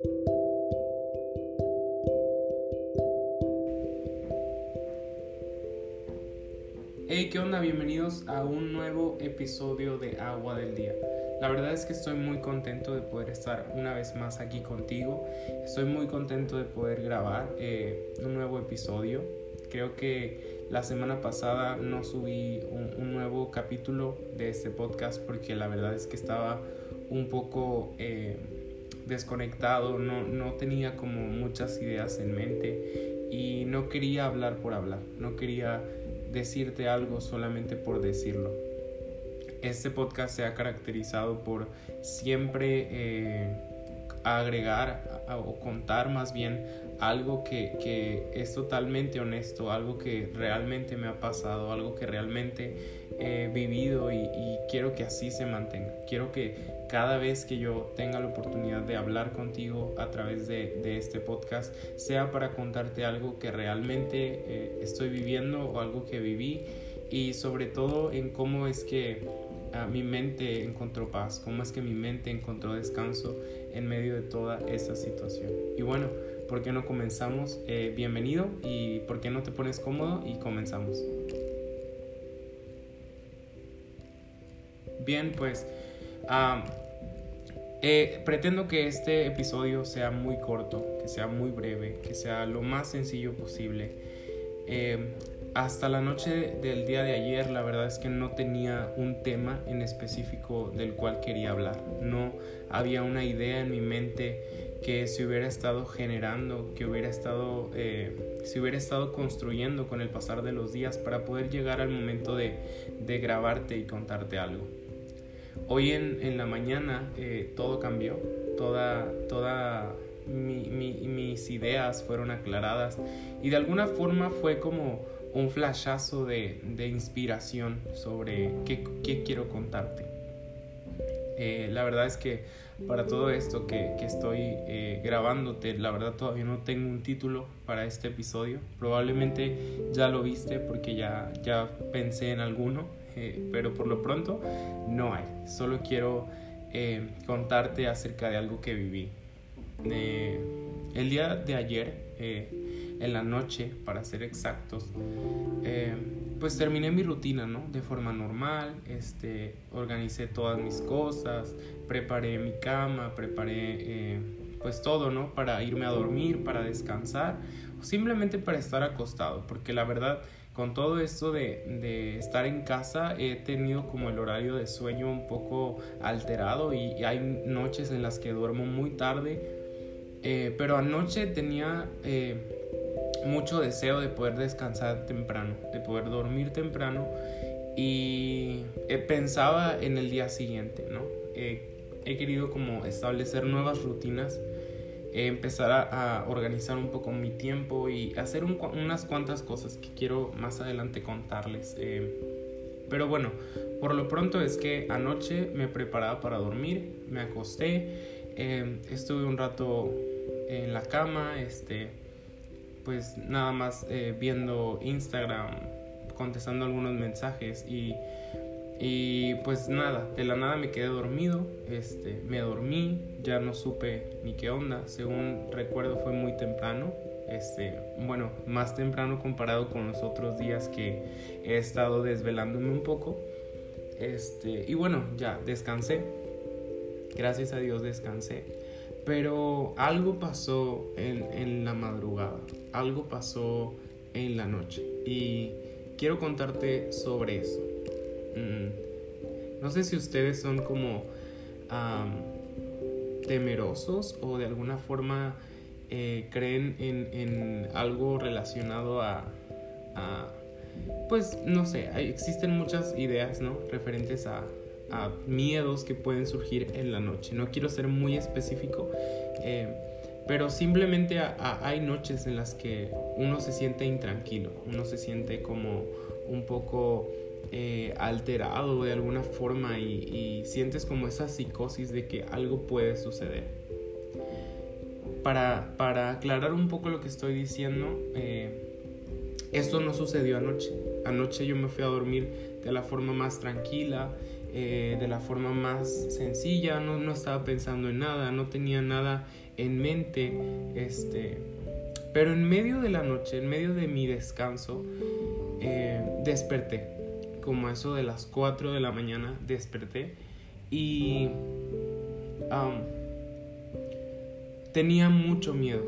Hey, ¿qué onda? Bienvenidos a un nuevo episodio de Agua del Día. La verdad es que estoy muy contento de poder estar una vez más aquí contigo. Estoy muy contento de poder grabar eh, un nuevo episodio. Creo que la semana pasada no subí un, nuevo capítulo de este podcast porque la verdad es que estaba un poco eh, desconectado, no, no tenía como muchas ideas en mente y no quería hablar por hablar, no quería decirte algo solamente por decirlo. Este podcast se ha caracterizado por siempre eh, agregar o contar más bien algo que, es totalmente honesto, algo que realmente me ha pasado, algo que realmente he vivido y, quiero que así se mantenga. Quiero que cada vez que yo tenga la oportunidad de hablar contigo a través de, este podcast sea para contarte algo que realmente eh, estoy viviendo o algo que viví y sobre todo en cómo es que ah, mi mente encontró paz, cómo es que mi mente encontró descanso en medio de toda esa situación. Y bueno, ¿por qué no comenzamos? Eh, bienvenido y ¿por qué no te pones cómodo y comenzamos? Bien, pues eh, pretendo que este episodio sea muy corto, que sea muy breve, que sea lo más sencillo posible. Eh, hasta la noche del día de ayer la verdad es que no tenía un tema en específico del cual quería hablar. No había una idea en mi mente que se hubiera estado generando, que hubiera estado, eh, se hubiera estado construyendo con el pasar de los días para poder llegar al momento de, grabarte y contarte algo. Hoy en, en la mañana eh, todo cambió, toda, toda mis ideas fueron aclaradas y de alguna forma fue como un flashazo de, de inspiración sobre qué, quiero contarte. Eh, la verdad es que para todo esto que, que estoy eh, grabándote, la verdad todavía no tengo un título para este episodio. Probablemente ya lo viste porque ya, ya pensé en alguno, eh, pero por lo pronto no hay. Solo quiero contarte acerca de algo que viví. el día de ayer, en la noche, para ser exactos, pues terminé mi rutina, ¿no? De forma normal, este, organicé todas mis cosas, preparé mi cama, preparé eh, pues todo, ¿no? Para irme a dormir, para descansar, o simplemente para estar acostado, porque la verdad, con todo esto de, de estar en casa, he tenido como el horario de sueño un poco alterado y, hay noches en las que duermo muy tarde, eh, pero anoche tenía... Eh, mucho deseo de poder descansar temprano, de poder dormir temprano y eh, pensaba en el día siguiente, ¿no? he querido como establecer nuevas rutinas, empezar a, organizar un poco mi tiempo y hacer unas cuantas cosas que quiero más adelante contarles. Eh, pero bueno, por lo pronto es que anoche me preparaba para dormir, me acosté, eh, estuve un rato en la cama, este, pues nada más eh, viendo Instagram, contestando algunos mensajes y, y pues nada, de la nada me quedé dormido, este, me dormí, ya no supe ni qué onda, según recuerdo fue muy temprano, este, bueno, más temprano comparado con los otros días que he estado desvelándome un poco. Este, y bueno, ya descansé. Gracias a Dios descansé. Pero algo pasó en, la madrugada, algo pasó en la noche y quiero contarte sobre eso. Mm, no sé si ustedes son como temerosos o de alguna forma eh, creen en, algo relacionado a, pues no sé, existen muchas ideas, ¿no? Referentes a, a miedos que pueden surgir en la noche. No quiero ser muy específico, eh, pero simplemente hay noches en las que uno se siente intranquilo, uno se siente como un poco eh, alterado de alguna forma y, sientes como esa psicosis de que algo puede suceder. Para, para aclarar un poco lo que estoy diciendo, eh, esto no sucedió anoche. Anoche yo me fui a dormir de la forma más tranquila, eh, de la forma más sencilla, no, no, estaba pensando en nada, no tenía nada en mente, este, pero en medio de la noche, en medio de mi descanso, eh, desperté, como eso de las 4 de la mañana, desperté y tenía mucho miedo.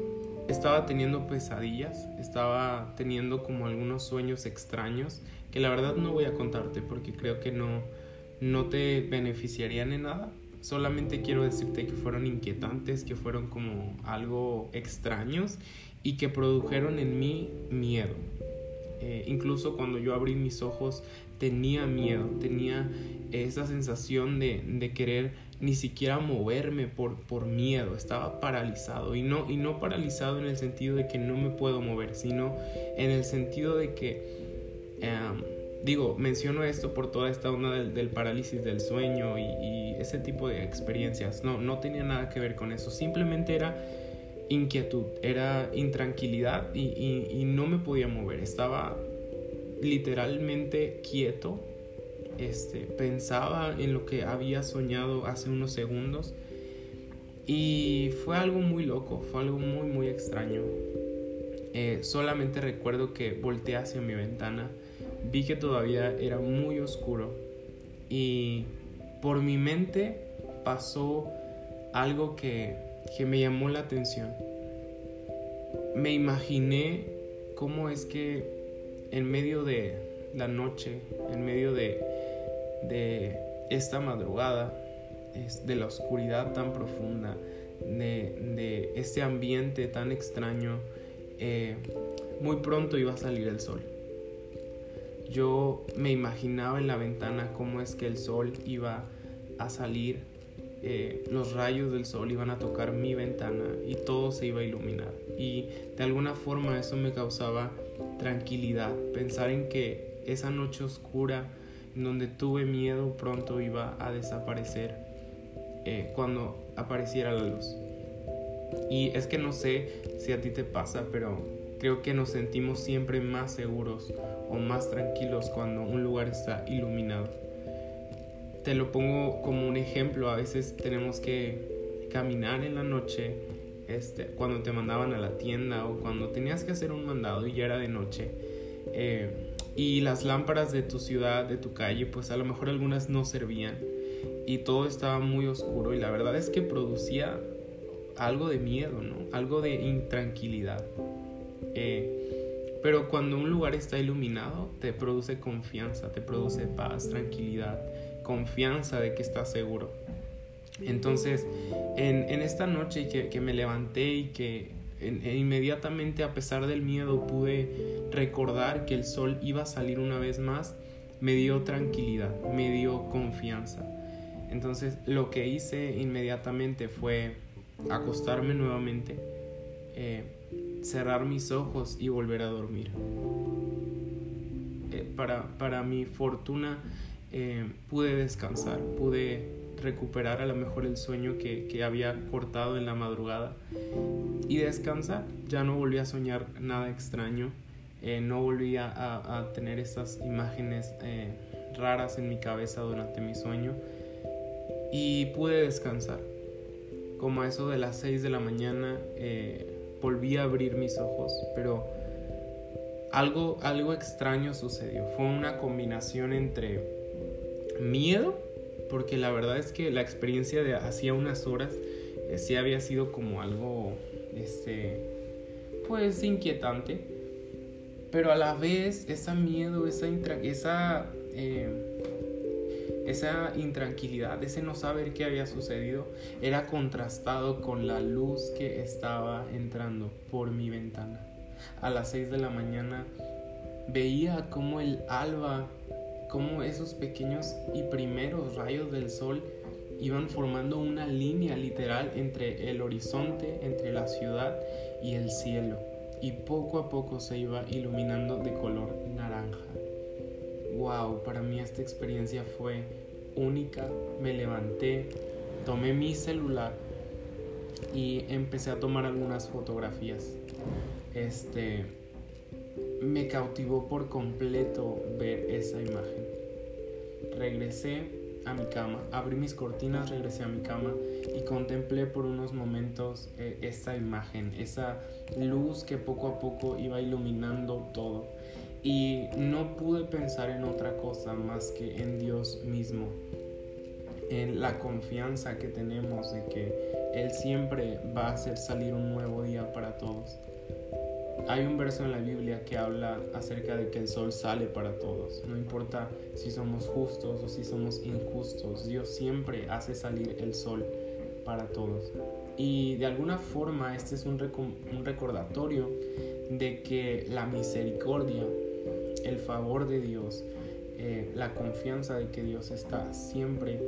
Estaba teniendo pesadillas, estaba teniendo como algunos sueños extraños que la verdad no voy a contarte porque creo que no, no te beneficiarían en nada. Solamente quiero decirte que fueron inquietantes, que fueron como algo extraños y que produjeron en mí miedo. Eh, incluso cuando yo abrí mis ojos tenía miedo, tenía esa sensación de, de querer ni siquiera moverme por, por miedo, estaba paralizado y no, y no paralizado en el sentido de que no me puedo mover, sino en el sentido de que, em, digo, menciono esto por toda esta onda del, parálisis del sueño y, ese tipo de experiencias, no, no tenía nada que ver con eso, simplemente era inquietud, era intranquilidad y, y no me podía mover, estaba literalmente quieto este, pensaba en lo que había soñado hace unos segundos y fue algo muy loco, fue algo muy muy extraño. Eh, solamente recuerdo que volteé hacia mi ventana, vi que todavía era muy oscuro y por mi mente pasó algo que, que me llamó la atención. Me imaginé cómo es que en medio de la noche, en medio de de esta madrugada, de la oscuridad tan profunda, de, este ambiente tan extraño, eh, muy pronto iba a salir el sol. Yo me imaginaba en la ventana cómo es que el sol iba a salir, eh, los rayos del sol iban a tocar mi ventana y todo se iba a iluminar. Y de alguna forma eso me causaba tranquilidad, pensar en que esa noche oscura, donde tuve miedo pronto iba a desaparecer eh, cuando apareciera la luz. Y es que no sé si a ti te pasa, pero creo que nos sentimos siempre más seguros o más tranquilos cuando un lugar está iluminado. Te lo pongo como un ejemplo, a veces tenemos que caminar en la noche, este, cuando te mandaban a la tienda o cuando tenías que hacer un mandado y ya era de noche. Eh, y las lámparas de tu ciudad, de tu calle, pues a lo mejor algunas no servían y todo estaba muy oscuro y la verdad es que producía algo de miedo, ¿no? Algo de intranquilidad. Eh, pero cuando un lugar está iluminado, te produce confianza, te produce paz, tranquilidad, confianza de que estás seguro. Entonces, en, esta noche que, que me levanté y que e inmediatamente a pesar del miedo pude recordar que el sol iba a salir una vez más, me dio tranquilidad, me dio confianza. Entonces lo que hice inmediatamente fue acostarme nuevamente, eh, cerrar mis ojos y volver a dormir. Eh, para, para, mi fortuna eh, pude descansar, pude recuperar a lo mejor el sueño que, que había cortado en la madrugada y descansar. Ya no volví a soñar nada extraño, eh, no volví a, a, tener estas imágenes raras en mi cabeza durante mi sueño y pude descansar. Como a eso de las 6 de la mañana volví a abrir mis ojos, pero algo, algo extraño sucedió. Fue una combinación entre miedo porque la verdad es que la experiencia de hacía unas horas eh, sí había sido como algo, este, pues inquietante, pero a la vez esa miedo, esa, esa, eh, esa intranquilidad, ese no saber qué había sucedido, era contrastado con la luz que estaba entrando por mi ventana. A las 6 de la mañana veía como el alba cómo esos pequeños y primeros rayos del sol iban formando una línea literal entre el horizonte, entre la ciudad y el cielo, y poco a poco se iba iluminando de color naranja. Wow, para mí esta experiencia fue única. Me levanté, tomé mi celular y empecé a tomar algunas fotografías. Este me cautivó por completo ver esa imagen. Regresé a mi cama, abrí mis cortinas, regresé a mi cama y contemplé por unos momentos eh, esa imagen, esa luz que poco a poco iba iluminando todo. Y no pude pensar en otra cosa más que en Dios mismo, en la confianza que tenemos de que Él siempre va a hacer salir un nuevo día para todos. Hay un verso en la Biblia que habla acerca de que el sol sale para todos. No importa si somos justos o si somos injustos, Dios siempre hace salir el sol para todos. Y de alguna forma este es un, recordatorio de que la misericordia, el favor de Dios, eh, la confianza de que Dios está siempre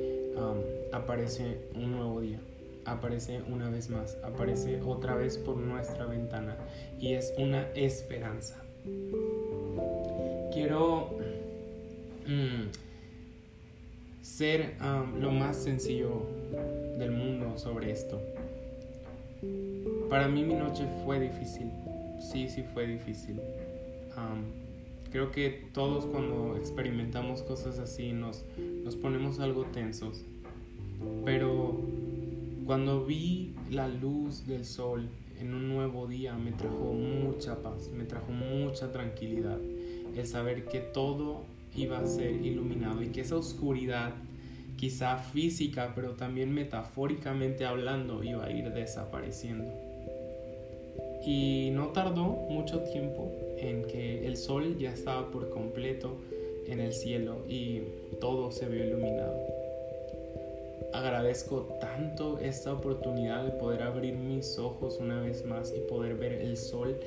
aparece un nuevo día aparece una vez más, aparece otra vez por nuestra ventana y es una esperanza. Quiero mm, ser lo más sencillo del mundo sobre esto. Para mí mi noche fue difícil, sí, sí fue difícil. Creo que todos cuando experimentamos cosas así nos, nos ponemos algo tensos, pero cuando vi la luz del sol en un nuevo día me trajo mucha paz, me trajo mucha tranquilidad. El saber que todo iba a ser iluminado y que esa oscuridad, quizá física, pero también metafóricamente hablando, iba a ir desapareciendo. Y no tardó mucho tiempo en que el sol ya estaba por completo en el cielo y todo se vio iluminado. Agradezco tanto esta oportunidad de poder abrir mis ojos una vez más y poder ver el sol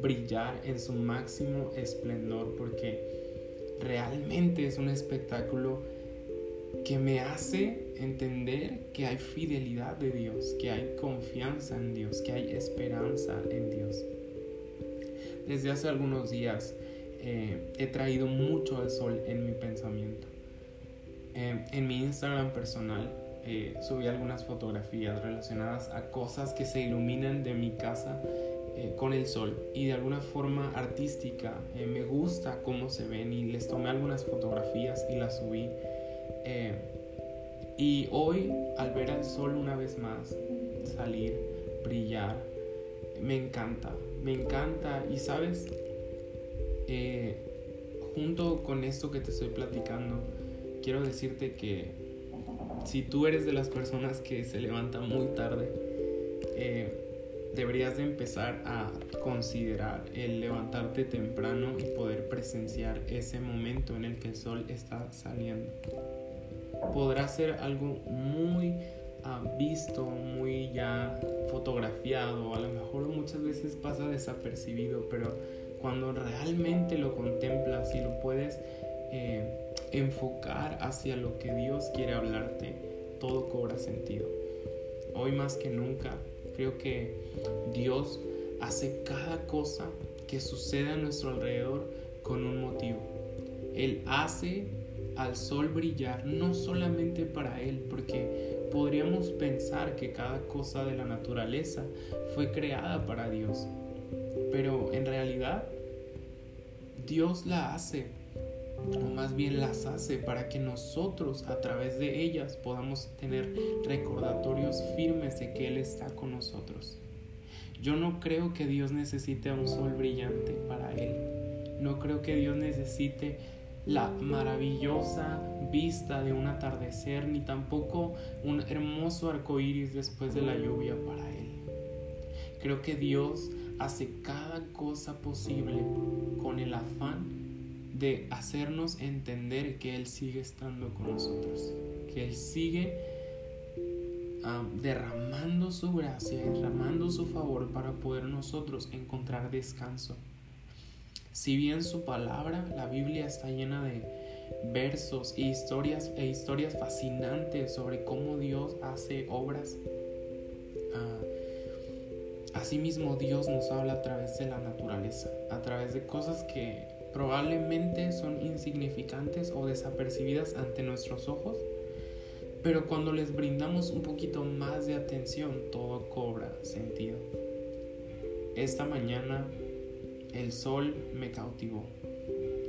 brillar en su máximo esplendor porque realmente es un espectáculo que me hace entender que hay fidelidad de Dios, que hay confianza en Dios, que hay esperanza en Dios. Desde hace algunos días eh, he traído mucho al sol en mi pensamiento. Eh, en mi Instagram personal eh, subí algunas fotografías relacionadas a cosas que se iluminan de mi casa eh, con el sol y de alguna forma artística eh, me gusta cómo se ven y les tomé algunas fotografías y las subí y hoy al ver el sol una vez más salir brillar me encanta me encanta y sabes junto con esto que te estoy platicando quiero decirte que si tú eres de las personas que se levantan muy tarde, eh, deberías de empezar a considerar el levantarte temprano y poder presenciar ese momento en el que el sol está saliendo. Podrá ser algo muy ah, visto, muy ya fotografiado, a lo mejor muchas veces pasa desapercibido, pero cuando realmente lo contemplas y lo puedes eh, enfocar hacia lo que Dios quiere hablarte, todo cobra sentido. Hoy más que nunca, creo que Dios hace cada cosa que sucede a nuestro alrededor con un motivo. Él hace al sol brillar no solamente para Él, porque podríamos pensar que cada cosa de la naturaleza fue creada para Dios, pero en realidad Dios la hace o más bien las hace para que nosotros a través de ellas podamos tener recordatorios firmes de que Él está con nosotros. Yo no creo que Dios necesite un sol brillante para Él. No creo que Dios necesite la maravillosa vista de un atardecer, ni tampoco un hermoso arco iris después de la lluvia para Él. Creo que Dios hace cada cosa posible con el afán de hacernos entender que Él sigue estando con nosotros, que Él sigue derramando su gracia, derramando su favor para poder nosotros encontrar descanso. Si bien su palabra, la Biblia está llena de versos e historias e historias fascinantes sobre cómo Dios hace obras. Uh, asimismo Dios nos habla a través de la naturaleza, a través de cosas que probablemente son insignificantes o desapercibidas ante nuestros ojos, pero cuando les brindamos un poquito más de atención, todo cobra sentido. Esta mañana el sol me cautivó.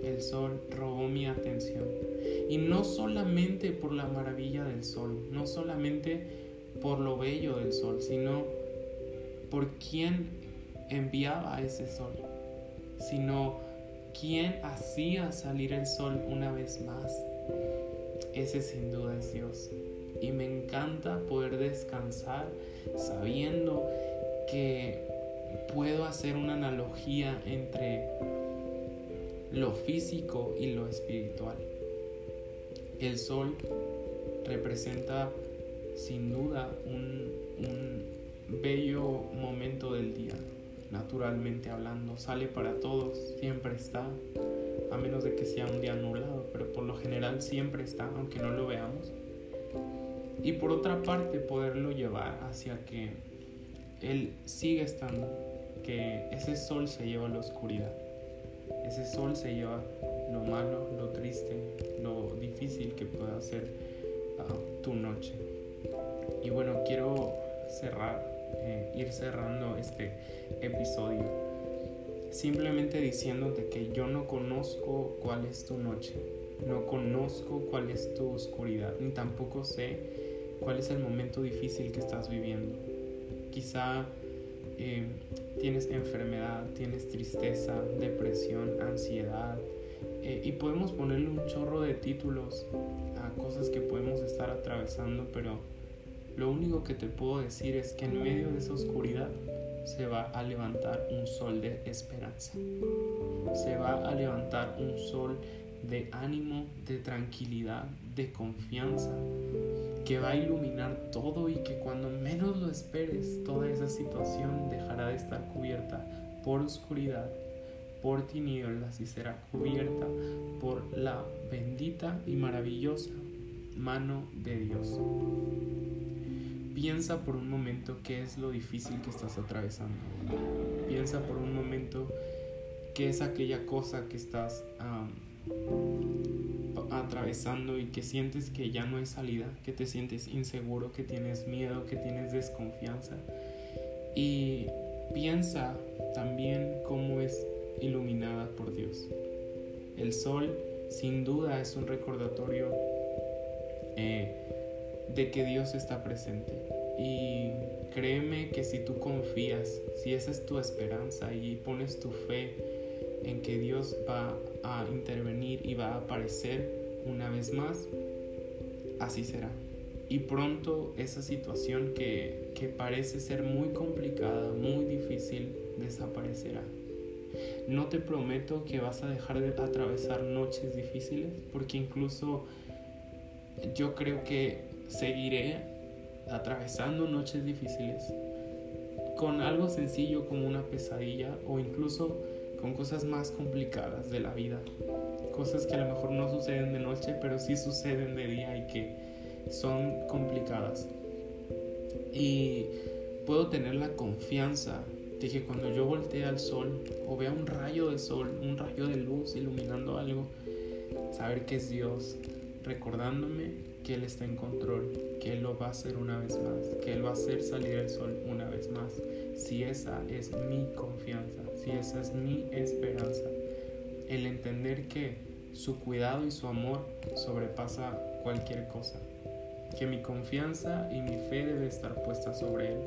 el sol robó mi atención. Y no solamente por la maravilla del sol, no solamente por lo bello del sol, sino por quién enviaba ese sol, sino quién hacía salir el sol una vez más. Ese sin duda es Dios. Y me encanta poder descansar sabiendo que puedo hacer una analogía entre lo físico y lo espiritual. El sol representa sin duda un, bello momento del día, naturalmente hablando. Sale para todos, siempre está, a menos de que sea un día anulado, pero por lo general siempre está, aunque no lo veamos. Y por otra parte, poderlo llevar hacia que Él siga estando, que ese sol se lleva a la oscuridad. Ese sol se lleva lo malo, lo triste, lo difícil que pueda ser ah, tu noche. Y bueno, quiero cerrar, eh, ir cerrando este episodio simplemente diciéndote que yo no conozco cuál es tu noche, no conozco cuál es tu oscuridad, ni tampoco sé cuál es el momento difícil que estás viviendo. Quizá eh, tienes enfermedad, tienes tristeza, depresión, ansiedad, eh, y podemos ponerle un chorro de títulos a cosas que podemos estar atravesando, pero lo único que te puedo decir es que en medio de esa oscuridad se va a levantar un sol de esperanza. Se va a levantar un sol de ánimo, de tranquilidad, de confianza, que va a iluminar todo y que cuando menos lo esperes, toda esa situación dejará de estar cubierta por oscuridad, por tinieblas y será cubierta por la bendita y maravillosa mano de Dios. Piensa por un momento qué es lo difícil que estás atravesando. Piensa por un momento qué es aquella cosa que estás atravesando y que sientes que ya no hay salida, que te sientes inseguro, que tienes miedo, que tienes desconfianza. Y piensa también cómo es iluminada por Dios. El sol sin duda es un recordatorio eh, de que Dios está presente. Y créeme que si tú confías, si esa es tu esperanza y pones tu fe en que Dios va a intervenir y va a aparecer una vez más, así será. Y pronto esa situación que, que parece ser muy complicada, muy difícil, desaparecerá. No te prometo que vas a dejar de atravesar noches difíciles, porque incluso yo creo que seguiré atravesando noches difíciles con algo sencillo como una pesadilla o incluso con cosas más complicadas de la vida. Cosas que a lo mejor no suceden de noche, pero sí suceden de día y que son complicadas. Y puedo tener la confianza de que cuando yo voltee al sol o vea un rayo de sol, un rayo de luz iluminando algo, saber que es Dios recordándome que Él está en control, que Él lo va a hacer una vez más, que Él va a hacer salir el sol una vez más. Si esa es mi confianza, si esa es mi esperanza, el entender que su cuidado y su amor sobrepasa cualquier cosa, que mi confianza y mi fe debe estar puesta sobre Él,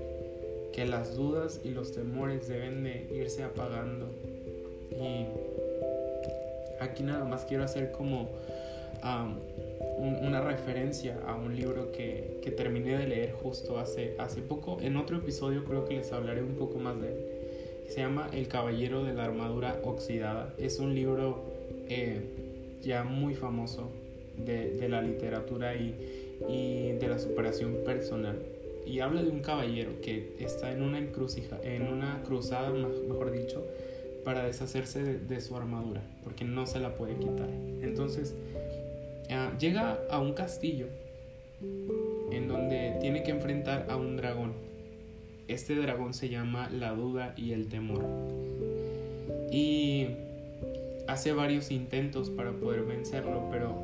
que las dudas y los temores deben de irse apagando. Y aquí nada más quiero hacer como una referencia a un libro que, que, terminé de leer justo hace, hace poco. En otro episodio creo que les hablaré un poco más de él se llama El Caballero de la Armadura Oxidada. Es un libro eh, ya muy famoso de, la literatura y, de la superación personal. Y habla de un caballero que está en una, encrucija, en una cruzada, mejor dicho, para deshacerse de, su armadura, porque no se la puede quitar. Entonces, ah, llega a un castillo en donde tiene que enfrentar a un dragón este dragón se llama la duda y el temor. Y hace varios intentos para poder vencerlo, pero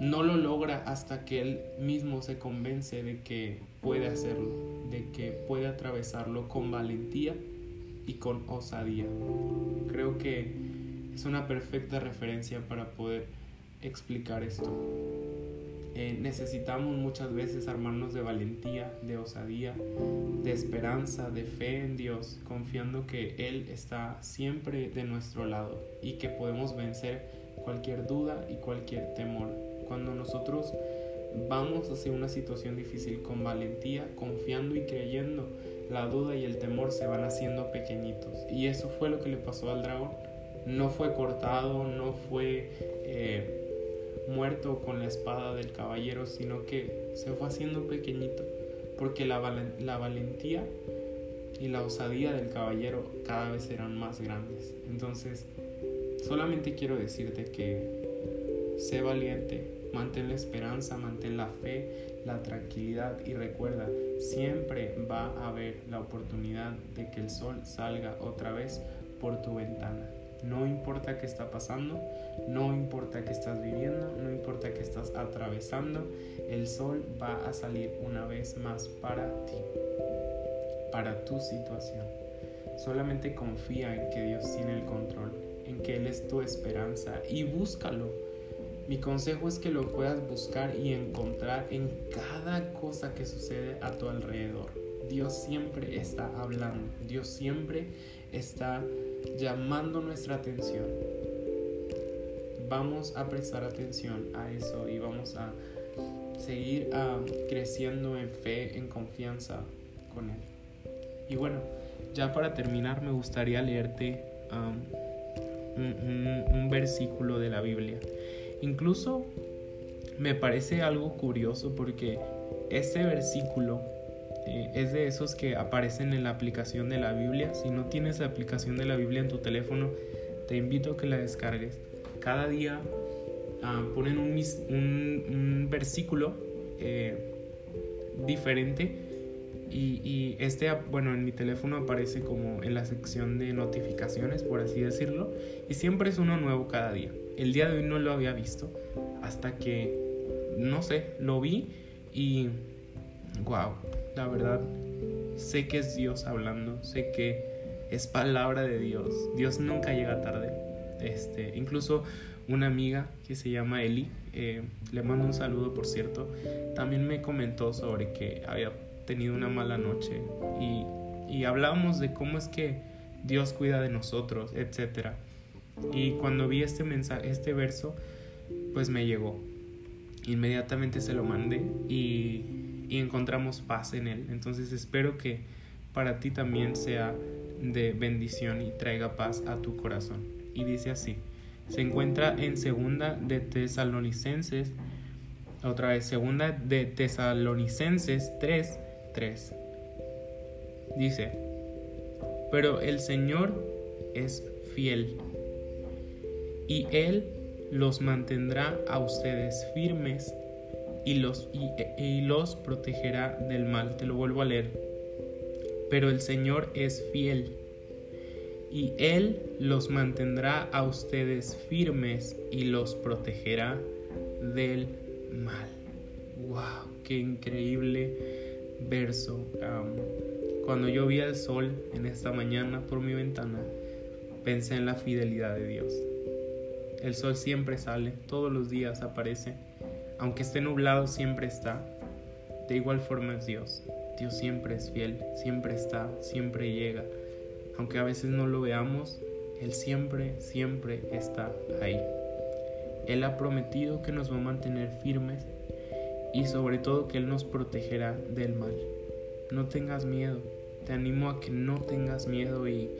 no lo logra hasta que él mismo se convence de que puede hacerlo, de que puede atravesarlo con valentía y con osadía. Creo que es una perfecta referencia para poder explicar esto. Eh, necesitamos muchas veces armarnos de valentía, de osadía, de esperanza, de fe en Dios, confiando que Él está siempre de nuestro lado y que podemos vencer cualquier duda y cualquier temor. Cuando nosotros vamos hacia una situación difícil con valentía, confiando y creyendo, la duda y el temor se van haciendo pequeñitos. Y eso fue lo que le pasó al dragón. No fue cortado, no fue... Eh, muerto con la espada del caballero, sino que se fue haciendo pequeñito, porque la, valentía y la osadía del caballero cada vez eran más grandes. Entonces, solamente quiero decirte que sé valiente, mantén la esperanza, mantén la fe, la tranquilidad y recuerda, siempre va a haber la oportunidad de que el sol salga otra vez por tu ventana. No importa qué está pasando, no importa qué estás viviendo, qué estás atravesando, el sol va a salir una vez más para ti, para tu situación. Solamente confía en que Dios tiene el control, en que Él es tu esperanza y búscalo. Mi consejo es que lo puedas buscar y encontrar en cada cosa que sucede a tu alrededor. Dios siempre está hablando, Dios siempre está llamando nuestra atención. Vamos a prestar atención a eso y vamos a seguir ah, creciendo en fe, en confianza con Él. Y bueno, ya para terminar me gustaría leerte un, versículo de la Biblia. Incluso me parece algo curioso porque este versículo eh, es de esos que aparecen en la aplicación de la Biblia. Si no tienes la aplicación de la Biblia en tu teléfono, te invito a que la descargues. Cada día ah, ponen un, versículo eh, diferente y, y, este, bueno, en mi teléfono aparece como en la sección de notificaciones, por así decirlo, y siempre es uno nuevo cada día. El día de hoy no lo había visto hasta que, no sé, lo vi y, wow, la verdad, sé que es Dios hablando, sé que es palabra de Dios. Dios nunca llega tarde. Este, incluso una amiga que se llama Eli, eh, le mando un saludo por cierto, también me comentó sobre que había tenido una mala noche y, y hablábamos de cómo es que Dios cuida de nosotros, etc. Y cuando vi este mensaje, este verso, pues me llegó. Inmediatamente se lo mandé y y encontramos paz en Él. Entonces espero que para ti también sea de bendición y traiga paz a tu corazón. Y dice así, se encuentra en segunda de Tesalonicenses, otra vez, segunda de Tesalonicenses 3, 3. Dice, pero el Señor es fiel y Él los mantendrá a ustedes firmes y los, y, los protegerá del mal. Te lo vuelvo a leer. Pero el Señor es fiel y Él los mantendrá a ustedes firmes y los protegerá del mal. ¡Wow! ¡Qué increíble verso! cuando yo vi el sol en esta mañana por mi ventana, pensé en la fidelidad de Dios. El sol siempre sale, todos los días aparece aunque esté nublado, siempre está. De igual forma es Dios. Dios siempre es fiel, siempre está, siempre llega. Aunque a veces no lo veamos, Él siempre, siempre está ahí. Él ha prometido que nos va a mantener firmes y sobre todo que Él nos protegerá del mal. No tengas miedo, te animo a que no tengas miedo y,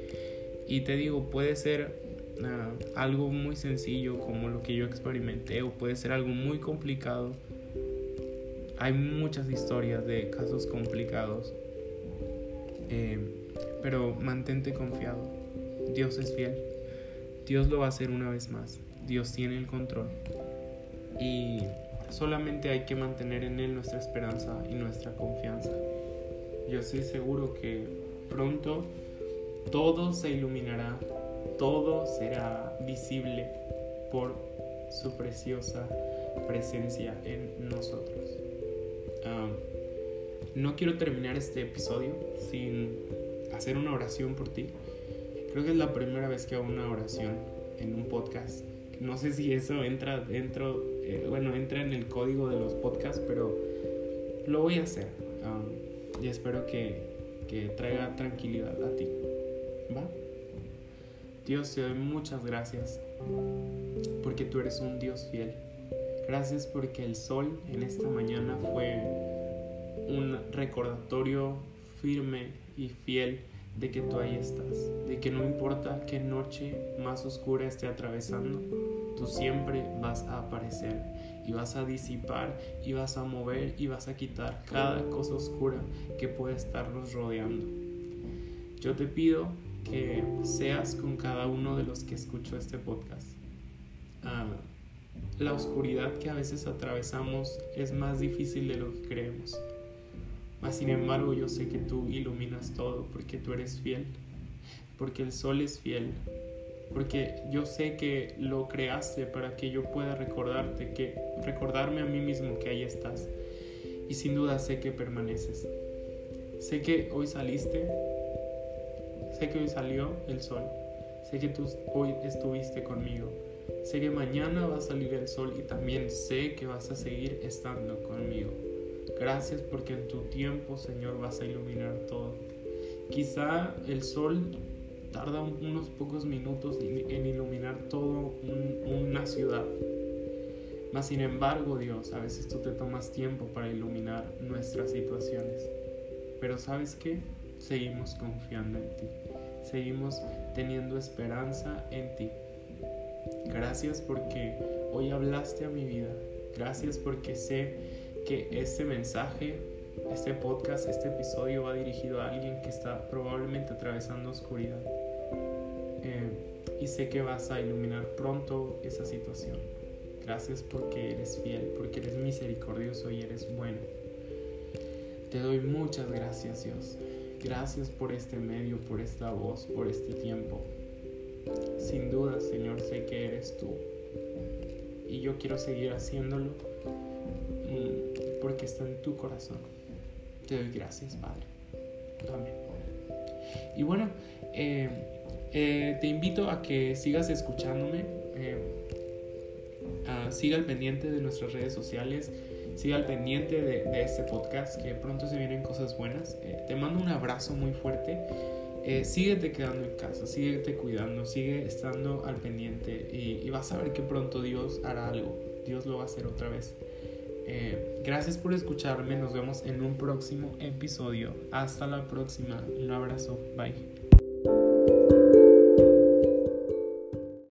y te digo, puede ser algo muy sencillo como lo que yo experimenté o puede ser algo muy complicado. Hay muchas historias de casos complicados, eh, pero mantente confiado. Dios es fiel. Dios lo va a hacer una vez más. Dios tiene el control. Y solamente hay que mantener en Él nuestra esperanza y nuestra confianza. Yo estoy seguro que pronto todo se iluminará todo será visible por su preciosa presencia en nosotros. no quiero terminar este episodio sin hacer una oración por ti. Creo que es la primera vez que hago una oración en un podcast. No sé si eso entra dentro, eh, bueno, entra en el código de los podcasts, pero lo voy a hacer. Um, y espero que, que traiga tranquilidad a ti. ¿Va? Dios, te doy muchas gracias porque tú eres un Dios fiel. Gracias porque el sol en esta mañana fue un recordatorio firme y fiel de que tú ahí estás, de que no importa qué noche más oscura esté atravesando, tú siempre vas a aparecer y vas a disipar y vas a mover y vas a quitar cada cosa oscura que puede estarnos rodeando. Yo te pido que seas con cada uno de los que escucho este podcast. La oscuridad que a veces atravesamos es más difícil de lo que creemos. Mas sin embargo yo sé que tú iluminas todo porque tú eres fiel, porque el sol es fiel, porque yo sé que lo creaste para que yo pueda recordarte, que recordarme a mí mismo que ahí estás. Y sin duda sé que permaneces. Sé que hoy saliste, sé que hoy salió el sol, sé que tú hoy estuviste conmigo, sé que mañana va a salir el sol y también sé que vas a seguir estando conmigo. Gracias porque en tu tiempo, Señor, vas a iluminar todo. Quizá el sol tarda unos pocos minutos en iluminar toda una ciudad. Mas sin embargo, Dios, a veces tú te tomas tiempo para iluminar nuestras situaciones. Pero ¿sabes qué? Seguimos confiando en ti. Seguimos teniendo esperanza en ti. Gracias porque hoy hablaste a mi vida. Gracias porque sé que este mensaje, este podcast, este episodio va dirigido a alguien que está probablemente atravesando oscuridad. Eh, y sé que vas a iluminar pronto esa situación. Gracias porque eres fiel, porque eres misericordioso y eres bueno. Te doy muchas gracias Dios. Gracias por este medio, por esta voz, por este tiempo. Sin duda, Señor, sé que eres tú. Y yo quiero seguir haciéndolo porque está en tu corazón. Te doy gracias, Padre. Amén. Y bueno, eh, eh, te invito a que sigas escuchándome. Eh, siga al pendiente de nuestras redes sociales. Siga al pendiente de, este podcast, que pronto se vienen cosas buenas. te mando un abrazo muy fuerte. síguete quedando en casa, síguete cuidando, sigue estando al pendiente y, y vas a ver que pronto Dios hará algo. Dios lo va a hacer otra vez. Eh, gracias por escucharme, nos vemos en un próximo episodio. Hasta la próxima, un abrazo, bye.